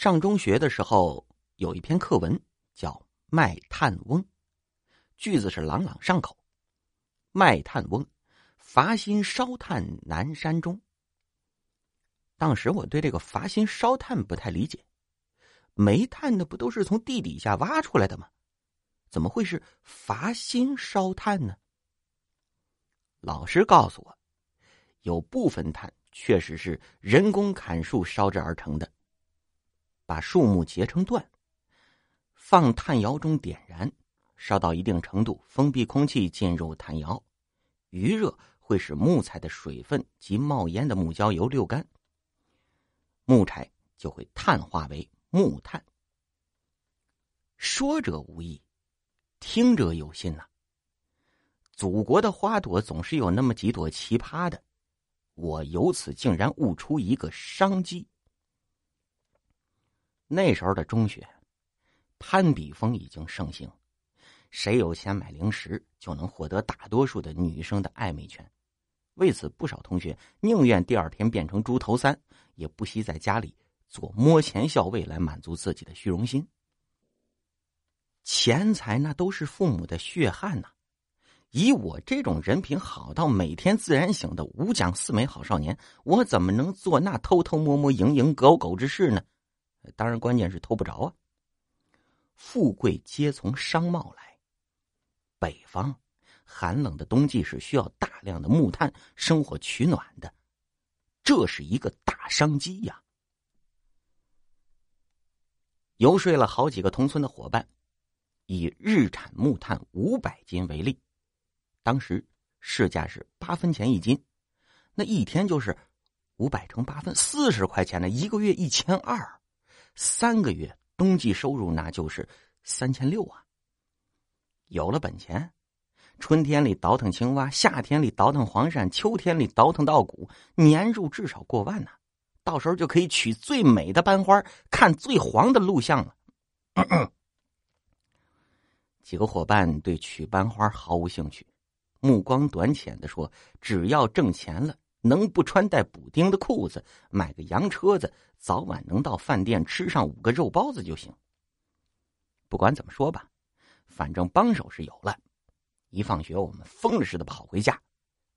上中学的时候有一篇课文叫《卖炭翁》，句子是朗朗上口。卖炭翁，伐薪烧炭南山中。当时我对这个伐薪烧炭不太理解，煤炭的不都是从地底下挖出来的吗？怎么会是伐薪烧炭呢？老师告诉我，有部分炭确实是人工砍树烧制而成的。把树木截成段，放炭窑中点燃，烧到一定程度，封闭空气进入炭窑，余热会使木材的水分及冒烟的木焦油溜干，木柴就会碳化为木炭。说者无意，听者有心呐。祖国的花朵总是有那么几朵奇葩的，我由此竟然悟出一个商机。那时候的中学，攀比风已经盛行，谁有钱买零食，就能获得大多数的女生的暧昧权。为此，不少同学宁愿第二天变成猪头三，也不惜在家里做摸钱校尉来满足自己的虚荣心。钱财那都是父母的血汗呐，以我这种人品好到每天自然醒的五讲四美好少年，我怎么能做那偷偷摸摸、蝇营狗苟之事呢？当然，关键是偷不着啊。富贵皆从商贸来。北方寒冷的冬季是需要大量的木炭生火取暖的，这是一个大商机呀。游说了好几个同村的伙伴，以日产木炭五百斤为例，当时市价是八分钱一斤，那一天就是五百乘八分，四十块钱呢，一个月一千二。三个月冬季收入那就是三千六啊！有了本钱，春天里倒腾青蛙，夏天里倒腾黄鳝，秋天里倒腾稻谷，年入至少过万呢。到时候就可以取最美的班花，看最黄的录像了。几个伙伴对取班花毫无兴趣，目光短浅的说：“只要挣钱了。”能不穿带补丁的裤子，买个洋车子，早晚能到饭店吃上五个肉包子就行。不管怎么说吧，反正帮手是有了。一放学，我们疯了似的跑回家，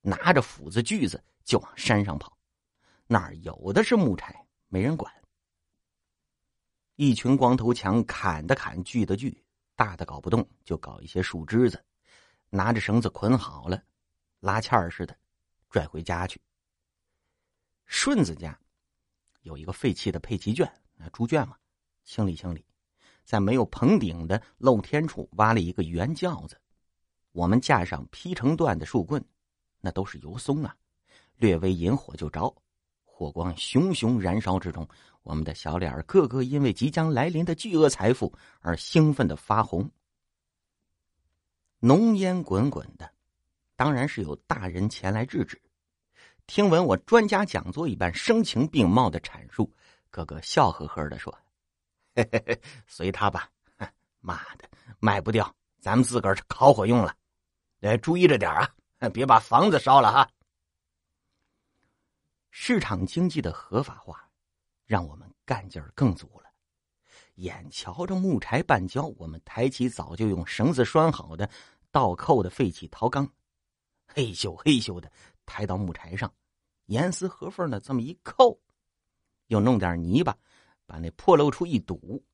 拿着斧子锯子就往山上跑。那儿有的是木柴，没人管。一群光头强砍的砍，锯的锯，大的搞不动就搞一些树枝子，拿着绳子捆好了，拉纤儿似的。拽回家去。顺子家有一个废弃的配齐圈，那猪圈嘛，清理清理，在没有棚顶的露天处挖了一个圆轿子。我们架上劈成段的树棍，那都是油松啊，略微引火就着，火光熊熊燃烧之中，我们的小脸儿个个因为即将来临的巨额财富而兴奋的发红。浓烟滚滚的，当然是有大人前来制止。听闻我专家讲座一般声情并茂的阐述，哥哥笑呵呵的说：“嘿嘿嘿，随他吧。妈的，卖不掉，咱们自个儿烤火用了。得注意着点啊，别把房子烧了哈。”市场经济的合法化，让我们干劲儿更足了。眼瞧着木柴半焦，我们抬起早就用绳子拴好的倒扣的废弃陶缸，嘿咻嘿咻的。抬到木柴上，严丝合缝的这么一扣，又弄点泥巴，把那破漏处一堵，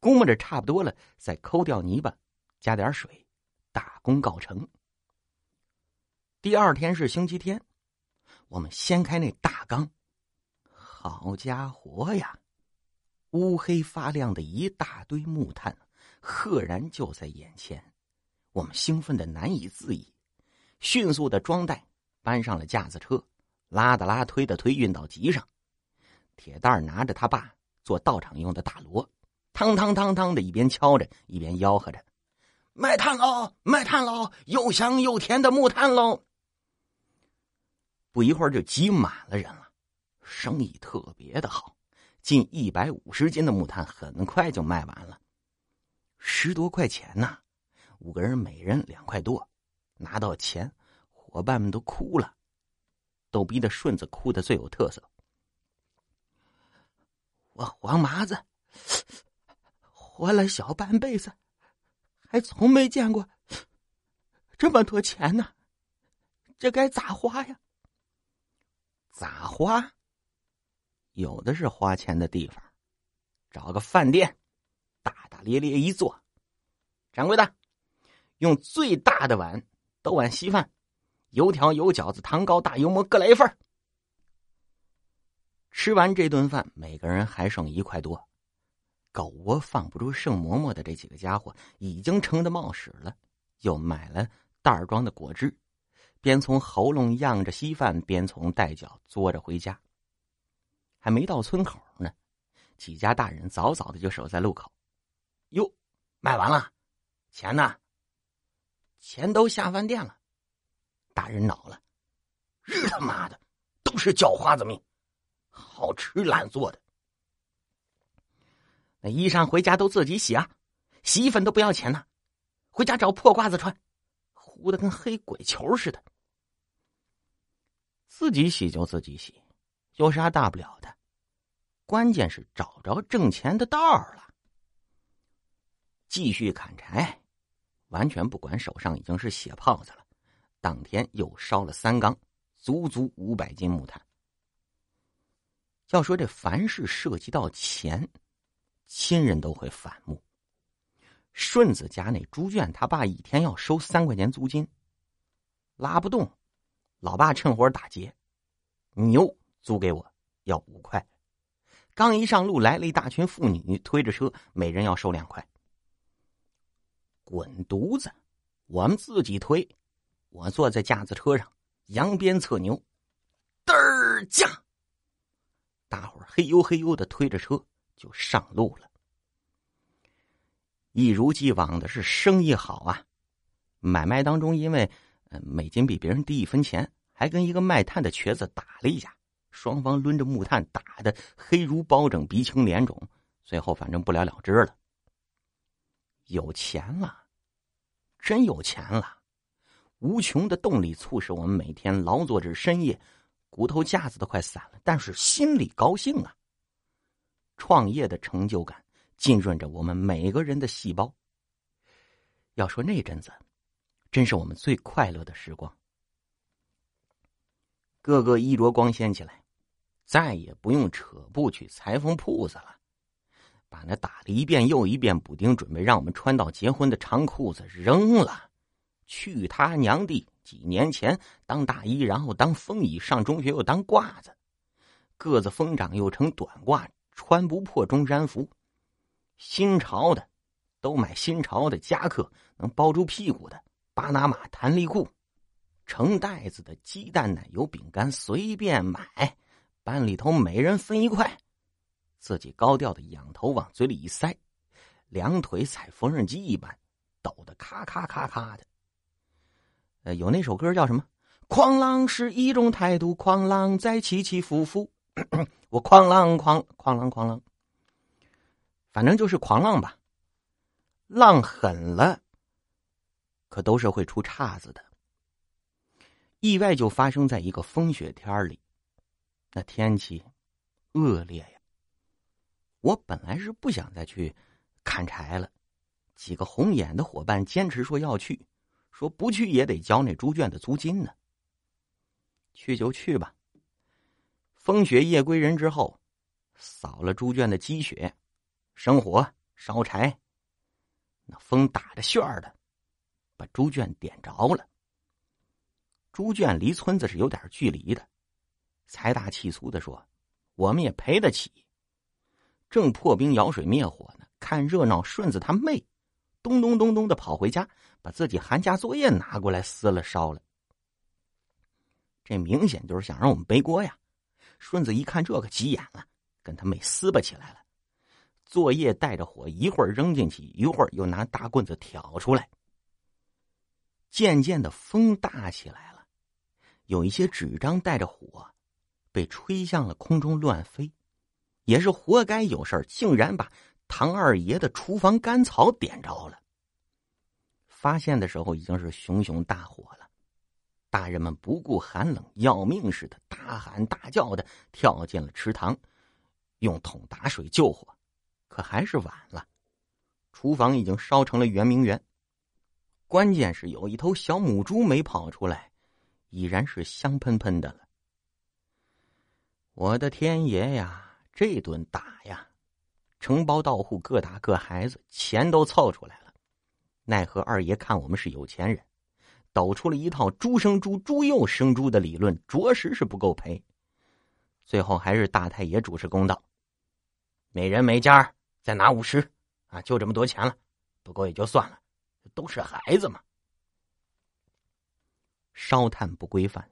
估摸着差不多了，再抠掉泥巴，加点水，大功告成。第二天是星期天，我们掀开那大缸，好家伙呀，乌黑发亮的一大堆木炭，赫然就在眼前，我们兴奋的难以自已，迅速的装袋。搬上了架子车，拉的拉，推的推，运到集上。铁蛋儿拿着他爸做道场用的大锣，汤汤汤汤的一边敲着，一边吆喝着：“卖炭喽，卖炭喽，又香又甜的木炭喽！”不一会儿就挤满了人了，生意特别的好，近一百五十斤的木炭很快就卖完了，十多块钱呢，五个人每人两块多，拿到钱。伙伴们都哭了，逗逼的顺子哭的最有特色。我黄麻子活了小半辈子，还从没见过这么多钱呢，这该咋花呀？咋花？有的是花钱的地方，找个饭店，大大咧咧一坐，掌柜的，用最大的碗倒碗稀饭，油条、油饺子、糖糕、大油馍各来一份吃完这顿饭，每个人还剩一块多。狗窝放不住盛馍馍的这几个家伙已经撑得冒屎了，又买了袋装的果汁，边从喉咙漾着稀饭，边从带脚嘬着回家。还没到村口呢，几家大人早早的就守在路口。哟，卖完了，钱呢？钱都下饭店了。大人恼了，日他妈的，都是叫花子命，好吃懒做的。那衣裳回家都自己洗啊，洗衣粉都不要钱呢，回家找破褂子穿，糊的跟黑鬼球似的。自己洗就自己洗。有啥大不了的？关键是找着挣钱的道儿了。继续砍柴，完全不管手上已经是血泡子了。当天又烧了三缸，足足五百斤木炭。要说这凡是涉及到钱，亲人都会反目。顺子家那猪圈，他爸一天要收三块钱租金，拉不动，老爸趁火打劫，牛。租给我要五块，刚一上路来了一大群妇女推着车，每人要收两块。滚犊子，我们自己推，我坐在架子车上，扬鞭策牛，嘚儿驾，大伙儿嘿呦嘿呦的推着车就上路了。一如既往的是生意好啊，买卖当中因为每斤比别人低一分钱，还跟一个卖炭的瘸子打了一架。双方抡着木炭打的黑如包拯，鼻青脸肿，最后反正不了了之了。有钱了，真有钱了，无穷的动力促使我们每天劳作至深夜，骨头架子都快散了，但是心里高兴啊。创业的成就感浸润着我们每个人的细胞。要说那阵子，真是我们最快乐的时光。个个衣着光鲜起来，再也不用扯布去裁缝铺子了，把那打了一遍又一遍补丁，准备让我们穿到结婚的长裤子扔了。去他娘的！几年前当大衣，然后当风衣，上中学又当褂子，个子疯长又成短褂，穿不破中山服。新潮的都买新潮的夹克，能包住屁股的巴拿马弹力裤。成袋子的鸡蛋、奶油、饼干随便买，班里头每人分一块，自己高调的仰头往嘴里一塞，两腿踩缝纫机一般，抖得咔咔咔咔的。呃，有那首歌叫什么？狂浪是一种态度，狂浪在起起伏伏。我狂浪狂狂浪狂浪，反正就是狂浪吧。浪狠了，可都是会出岔子的。意外就发生在一个风雪天里，那天气恶劣呀。我本来是不想再去砍柴了，几个红眼的伙伴坚持说要去，说不去也得交那猪圈的租金呢。去就去吧。风雪夜归人之后，扫了猪圈的积雪，生火烧柴，那风打着旋儿的，把猪圈点着了。猪圈离村子是有点距离的，财大气粗的说：“我们也赔得起。”正破冰舀水灭火呢，看热闹顺子他妹，咚咚咚咚的跑回家，把自己寒假作业拿过来撕了烧了。这明显就是想让我们背锅呀！顺子一看这个急眼了，跟他妹撕巴起来了。作业带着火，一会儿扔进去，一会儿又拿大棍子挑出来。渐渐的，风大起来了。有一些纸张带着火，被吹向了空中乱飞，也是活该有事儿，竟然把唐二爷的厨房干草点着了。发现的时候已经是熊熊大火了，大人们不顾寒冷，要命似的大喊大叫的跳进了池塘，用桶打水救火，可还是晚了。厨房已经烧成了圆明园。关键是有一头小母猪没跑出来，已然是香喷喷的了。我的天爷呀！这顿打呀，承包到户各打各孩子，钱都凑出来了。奈何二爷看我们是有钱人，抖出了一套“猪生猪，猪又生猪”的理论，着实是不够赔。最后还是大太爷主持公道，每人每家再拿五十，啊，就这么多钱了，不够也就算了。都是孩子嘛，烧炭不规范，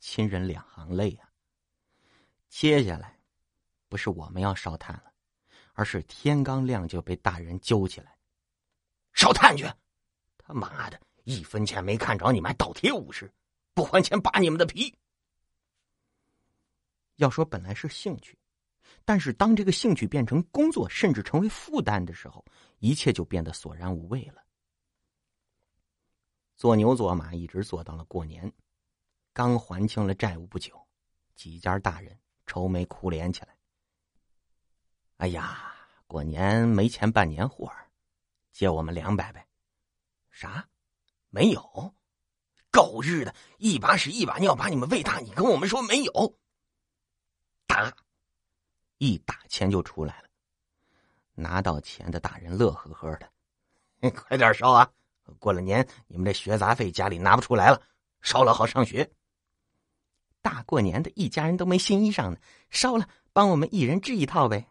亲人两行泪啊。接下来，不是我们要烧炭了，而是天刚亮就被大人揪起来，烧炭去！他妈的，一分钱没看着，你们还倒贴五十，不还钱扒你们的皮！要说本来是兴趣，但是当这个兴趣变成工作，甚至成为负担的时候，一切就变得索然无味了。做牛做马，一直做到了过年，刚还清了债务不久，几家大人愁眉苦脸起来。哎呀，过年没钱办年货，借我们两百呗？啥？没有？狗日的，一把屎一把尿把你们喂大，你跟我们说没有？打！一打钱就出来了，拿到钱的大人乐呵呵的，快点烧啊！过了年，你们这学杂费家里拿不出来了，烧了好上学。大过年的，一家人都没新衣裳呢，烧了，帮我们一人织一套呗。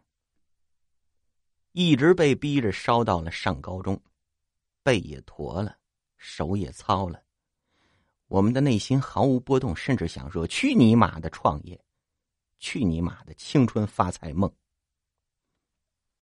一直被逼着烧到了上高中，背也驼了，手也糙了，我们的内心毫无波动，甚至想说：去你妈的创业，去你妈的青春发财梦。